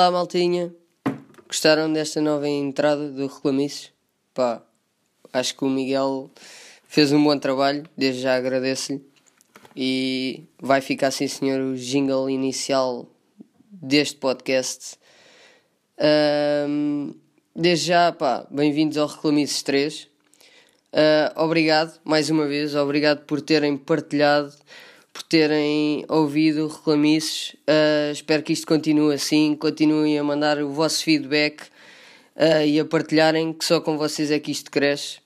Olá, maltinha. Gostaram desta nova entrada do Reclamices? Pá, acho que o Miguel fez um bom trabalho, desde já agradeço-lhe. E vai ficar, sim senhor, o jingle inicial deste podcast. Ahm, desde já, pá, bem-vindos ao Reclamices 3. Ah, obrigado, mais uma vez, obrigado por terem partilhado, por terem ouvido Reclamices. Ah, espero que isto continue assim, continuem a mandar o vosso feedback ah, e a partilharem, que só com vocês é que isto cresce.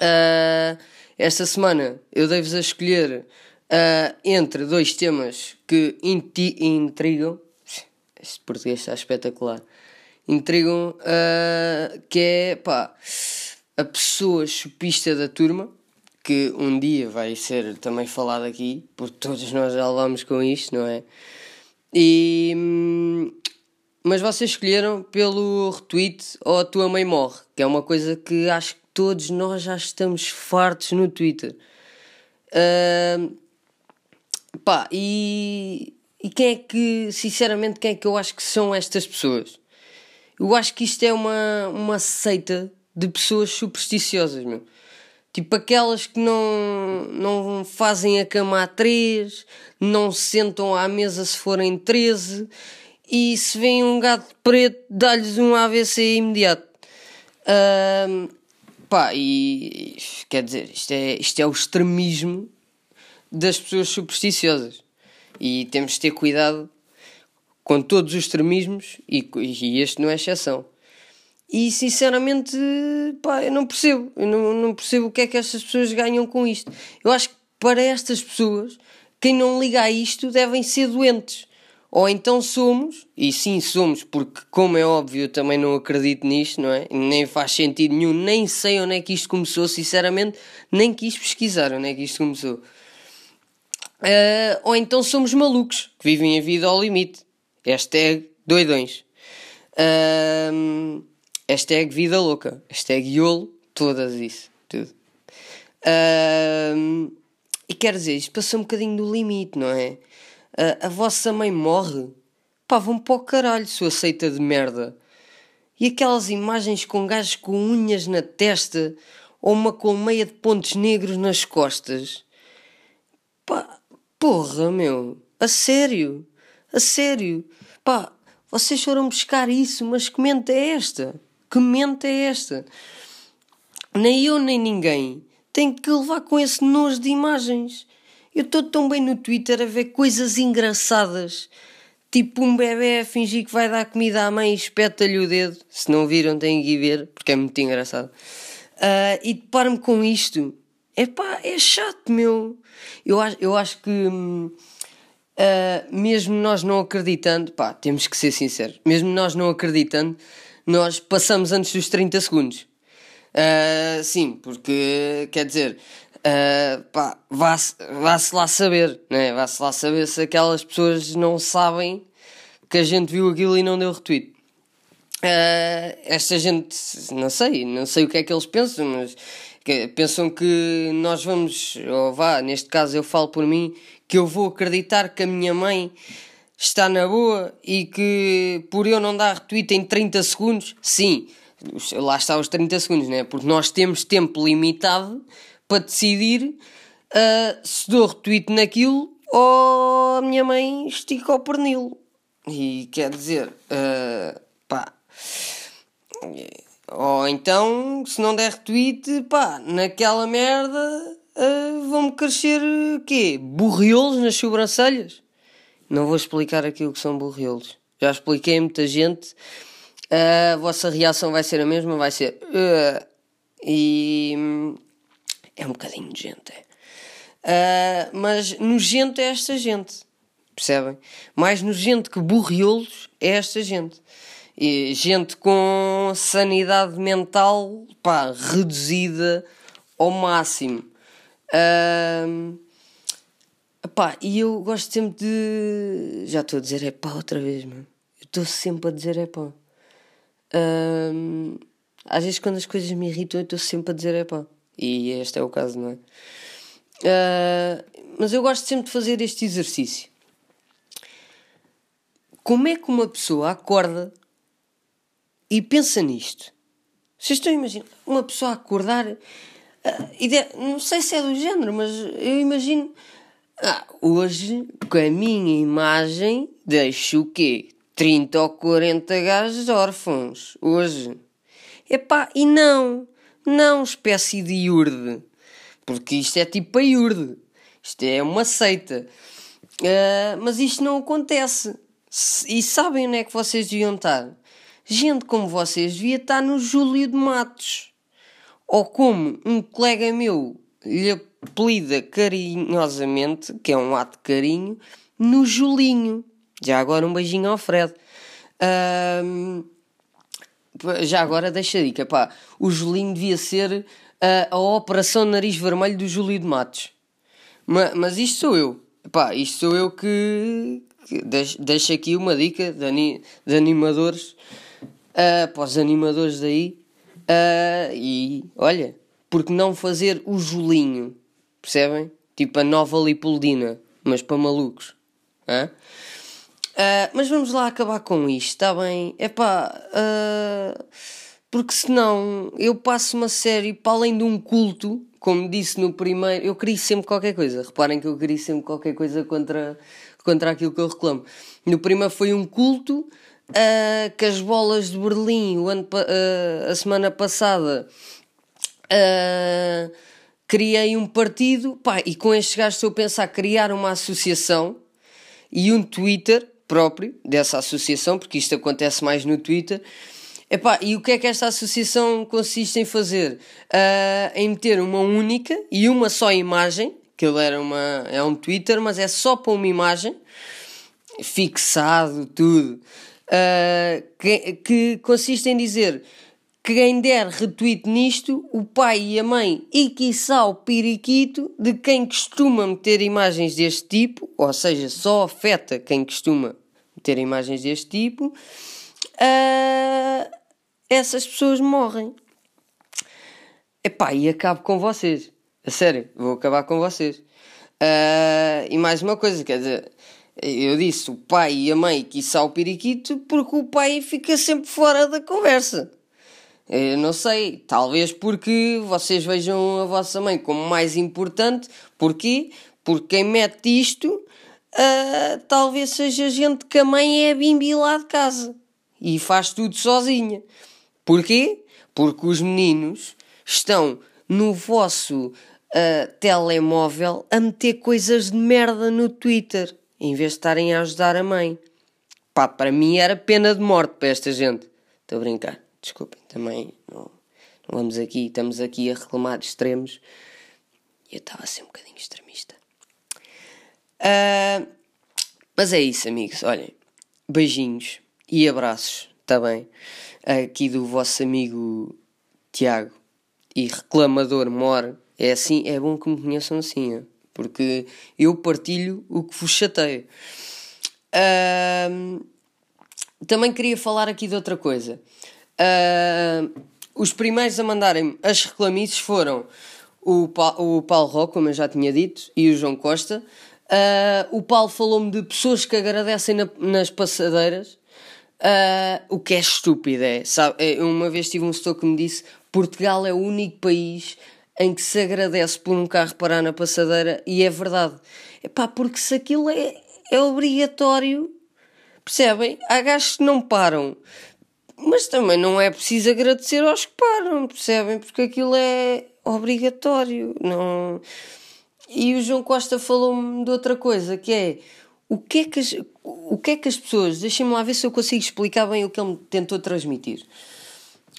Ah, esta semana eu dei-vos a escolher entre dois temas que intrigam. Este português está espetacular. Intrigam, que é pá, a pessoa chupista da turma, que um dia vai ser também falado aqui, porque todos nós já levamos com isto, não é? E, hum, mas vocês escolheram pelo retweet ou a tua mãe morre, que é uma coisa que acho que todos nós já estamos fartos no Twitter. Ahm, pá, e, e quem é que, sinceramente, quem é que eu acho que são estas pessoas? Eu acho que isto é uma, uma seita de pessoas supersticiosas, meu. Tipo aquelas que não, não fazem a cama a três, não se sentam à mesa se forem 13 e se vem um gato preto, dá-lhes um AVC imediato. Ahm, pá, e quer dizer, isto é, isto é o extremismo das pessoas supersticiosas. E temos de ter cuidado com todos os extremismos e, e este não é exceção. E sinceramente, pá, eu não percebo. Eu não, não percebo o que é que estas pessoas ganham com isto. Eu acho que para estas pessoas, quem não liga a isto devem ser doentes. Ou então somos, e sim somos, porque como é óbvio eu também não acredito nisto, não é? Nem faz sentido nenhum, nem sei onde é que isto começou, sinceramente, nem quis pesquisar onde é que isto começou. Ah, ou então somos malucos, que vivem a vida ao limite. Hashtag doidões. Ahm, hashtag vida louca. Hashtag iolo, todas isso. Tudo. E quer dizer, isto passou um bocadinho do limite, não é? Ah, a vossa mãe morre? Pá, vão para o caralho, sua seita de merda. E aquelas imagens com gajos com unhas na testa ou uma colmeia de pontos negros nas costas? Pá, porra, meu. A sério. A sério. Pá, vocês foram buscar isso, mas que mente é esta? Que mente é esta? Nem eu nem ninguém tem que levar com esse nojo de imagens. Eu estou tão bem no Twitter a ver coisas engraçadas. Tipo um bebê a fingir que vai dar comida à mãe e espeta-lhe o dedo. Se não viram, têm que ir ver, porque é muito engraçado. Ah, e deparo-me com isto. Epá, é chato, meu. Eu acho, eu acho que, ah, mesmo nós não acreditando, pá, temos que ser sinceros, mesmo nós não acreditando, nós passamos antes dos 30 segundos. Ah, sim, porque, quer dizer, pá, vá-se vá-se lá saber, né? Vá-se lá saber se aquelas pessoas não sabem que a gente viu aquilo e não deu retweet. Ah, esta gente, não sei, não sei o que é que eles pensam, mas que- pensam que nós vamos, ou vá, neste caso eu falo por mim, que eu vou acreditar que a minha mãe está na boa e que por eu não dar retweet em 30 segundos, sim, lá está os 30 segundos, né? Porque nós temos tempo limitado para decidir ah, se dou retweet naquilo ou a minha mãe estica o pernil. E quer dizer, ah, pá. Ou então, se não der retweet, pá, naquela merda ah, vão-me crescer quê? Borriolos nas sobrancelhas? Não vou explicar aquilo que são borriolos. Já expliquei a muita gente. A vossa reação vai ser a mesma, vai ser. "Ah", e. É um bocadinho nojento, é. Ah, mas nojento é esta gente. Percebem? Mais nojento que borriolos é esta gente. E gente com sanidade mental pá, reduzida ao máximo. Ahm, Epá, e eu gosto sempre de. Já estou a dizer é pá outra vez, mano. Estou sempre a dizer é pá. Às vezes, quando as coisas me irritam, eu estou sempre a dizer é pá. E este é o caso, não é? Uh, mas eu gosto sempre de fazer este exercício. Como é que uma pessoa acorda e pensa nisto? Vocês estão a imaginar uma pessoa acordar. Uh, não sei se é do género, mas eu imagino. Ah, hoje, com a minha imagem, deixo o quê? 30 ou 40 gajos órfãos. Hoje. Epá, e não. Não, espécie de iurde. Porque isto é tipo a iurde. Isto é uma seita. Uh, mas isto não acontece. E sabem onde é que vocês deviam estar? Gente como vocês devia estar no Júlio de Matos. Ou como um colega meu lhe apelida carinhosamente, que é um ato de carinho, no Julinho. Já agora um beijinho ao Fred. Uh, já agora deixa a dica, pá. O Julinho devia ser uh, a Operação Nariz Vermelho do Júlio de Matos. Mas, mas isto sou eu. Pá, isto sou eu que, que deixo, deixo aqui uma dica de, ani, de animadores uh, para os animadores daí. Uh, e olha, porque não fazer o Julinho? Percebem? Tipo a nova Lipoldina, mas para malucos. Hã? Uh, mas vamos lá acabar com isto, está bem? É pá. Uh, porque senão eu passo uma série para além de um culto, como disse no primeiro. Eu queria sempre qualquer coisa. Reparem que eu queria sempre qualquer coisa contra, contra aquilo que eu reclamo. No primeiro foi um culto uh, que as bolas de Berlim, o ano, a semana passada. Criei um partido, pá, e com estes gajos estou a pensar criar uma associação e um Twitter próprio dessa associação, porque isto acontece mais no Twitter. Epá, e o que é que esta associação consiste em fazer? Uh, em meter uma única e uma só imagem, que ele era uma, é um Twitter, mas é só para uma imagem, fixado, tudo, uh, que, que consiste em dizer quem der retweet nisto, o pai e a mãe e quiçá o periquito de quem costuma meter imagens deste tipo, ou seja, só afeta quem costuma meter imagens deste tipo, uh, essas pessoas morrem. Epá, e acabo com vocês. A sério, vou acabar com vocês. Uh, e mais uma coisa, quer dizer, eu disse o pai e a mãe quiçá o periquito porque o pai fica sempre fora da conversa. Eu não sei, talvez porque vocês vejam a vossa mãe como mais importante. Porquê? Porque quem mete isto uh, talvez seja gente que a mãe é bimbi lá de casa e faz tudo sozinha. Porquê? Porque os meninos estão no vosso uh, telemóvel a meter coisas de merda no Twitter em vez de estarem a ajudar a mãe. Pá, para mim era pena de morte para esta gente. Estou a brincar desculpem, também não, não vamos aqui, estamos aqui a reclamar de extremos. E eu estava a ser um bocadinho extremista. Uh, mas é isso, amigos. Olhem, beijinhos e abraços, está bem? Aqui do vosso amigo Tiago e reclamador Mor. É assim, é bom que me conheçam assim, porque eu partilho o que vos chateio. Uh, também queria falar aqui de outra coisa. Uh, os primeiros a mandarem as reclamices foram o, pa o Paulo Roque, como eu já tinha dito, e o João Costa. Uh, o Paulo falou-me de pessoas que agradecem na, nas passadeiras, uh, o que é estúpido. É, sabe? É, uma vez tive um setor que me disse: Portugal é o único país em que se agradece por um carro parar na passadeira, e é verdade. Epá, porque se aquilo é, é obrigatório, percebem? Há gajos que não param mas também não é preciso agradecer aos que param, percebem? Porque aquilo é obrigatório. Não... E o João Costa falou-me de outra coisa, que é o que é que as, o que é que as pessoas. Deixem-me lá ver se eu consigo explicar bem o que ele me tentou transmitir.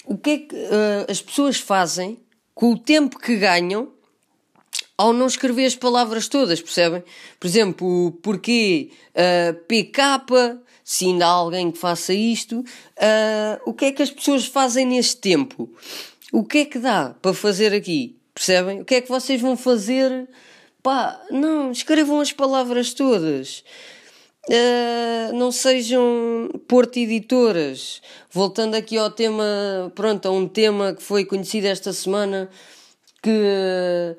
O que é que uh, as pessoas fazem com o tempo que ganham ao não escrever as palavras todas, percebem? Por exemplo, porquê uh, PK se ainda há alguém que faça isto, uh, o que é que as pessoas fazem neste tempo? O que é que dá para fazer aqui? Percebem? O que é que vocês vão fazer? Pá, não, escrevam as palavras todas. Uh, não sejam Porto Editoras. Voltando aqui ao tema, pronto, a um tema que foi conhecido esta semana, que,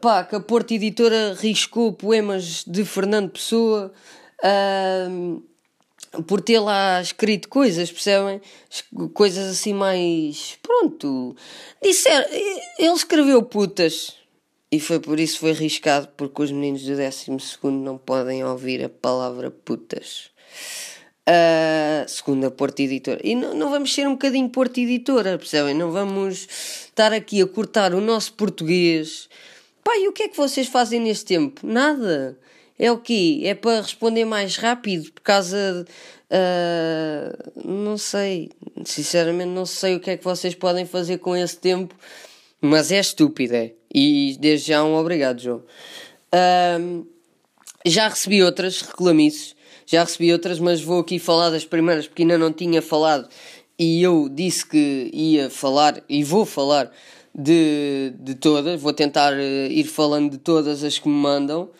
pá, que a Porta Editora riscou poemas de Fernando Pessoa uh, por ter lá escrito coisas, percebem? Coisas assim mais. Pronto. Disser, ele escreveu putas. E foi por isso foi arriscado, porque os meninos do 12 não podem ouvir a palavra putas. Uh, segundo a Porta Editora. E não, não vamos ser um bocadinho Porta Editora, percebem? Não vamos estar aqui a cortar o nosso português. Pai, o que é que vocês fazem neste tempo? Nada. É o quê? É para responder mais rápido por causa. Uh, não sei. Sinceramente, não sei o que é que vocês podem fazer com esse tempo, mas é estúpido, é. E desde já um obrigado, João. Uh, já recebi outras reclamices, já recebi outras, mas vou aqui falar das primeiras porque ainda não tinha falado e eu disse que ia falar e vou falar de, de todas. Vou tentar uh, ir falando de todas as que me mandam.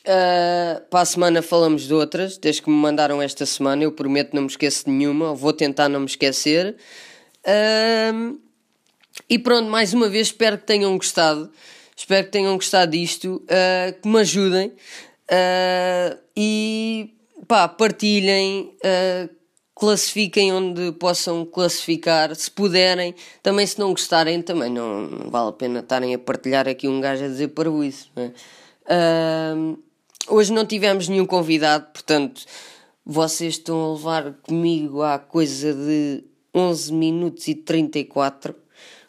Uh, para a semana falamos de outras, desde que me mandaram esta semana. Eu prometo não me esqueço de nenhuma, vou tentar não me esquecer. Uh, e pronto, mais uma vez espero que tenham gostado. Espero que tenham gostado disto, uh, que me ajudem e pá, partilhem, classifiquem onde possam classificar, se puderem. Também, se não gostarem, também não, não vale a pena estarem a partilhar aqui um gajo a dizer para isso. Não é? Hoje não tivemos nenhum convidado, portanto, vocês estão a levar comigo à coisa de 11 minutos e 34,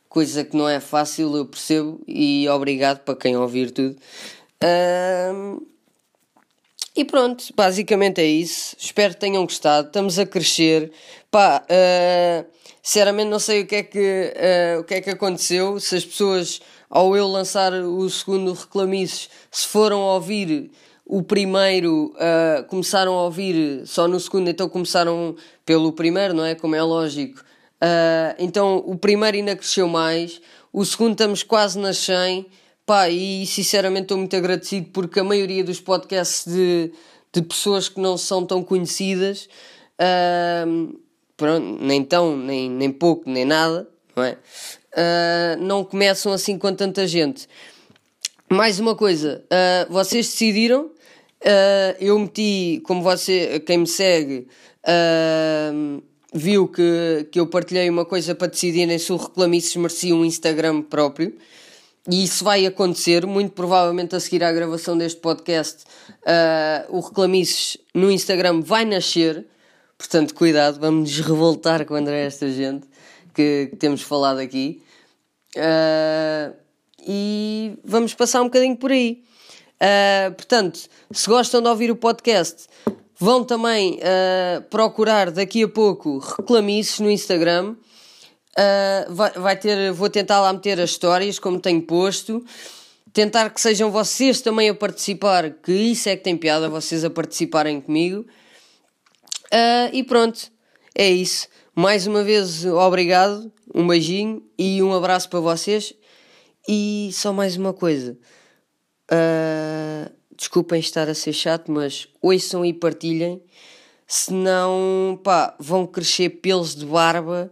coisa que não é fácil, eu percebo, e obrigado para quem ouvir tudo. E pronto, basicamente é isso. Espero que tenham gostado. Estamos a crescer. Pá, uh, sinceramente não sei o que é que, uh, o que, é que aconteceu. Se as pessoas, ao eu lançar o segundo Reclamices, se foram ouvir o primeiro uh, começaram a ouvir só no segundo, então começaram pelo primeiro, não é? Como é lógico. Então o primeiro ainda cresceu mais, o segundo estamos quase nas 100. Pá, e sinceramente estou muito agradecido porque a maioria dos podcasts de, de pessoas que não são tão conhecidas, uh, pronto, nem tão, nem, nem pouco, nem nada, não é? não começam assim com tanta gente. Mais uma coisa, vocês decidiram Uh, eu meti, como você, quem me segue, uh, viu que, que eu partilhei uma coisa para decidirem se o Reclamices merecia um Instagram próprio. E isso vai acontecer, muito provavelmente a seguir à gravação deste podcast, uh, o Reclamices no Instagram vai nascer. Portanto, cuidado, vamos nos revoltar contra esta gente que, que temos falado aqui. Uh, e vamos passar um bocadinho por aí. Uh, portanto, se gostam de ouvir o podcast, vão também procurar daqui a pouco reclamices no Instagram. Uh, vai, vai, ter, vou tentar lá meter as histórias, como tenho posto. Tentar que sejam vocês também a participar, que isso é que tem piada, vocês a participarem comigo. e pronto, é isso. Mais uma vez, obrigado, um beijinho e um abraço para vocês. E só mais uma coisa. Uh, desculpem estar a ser chato, mas ouçam e partilhem, senão pá, vão crescer pelos de barba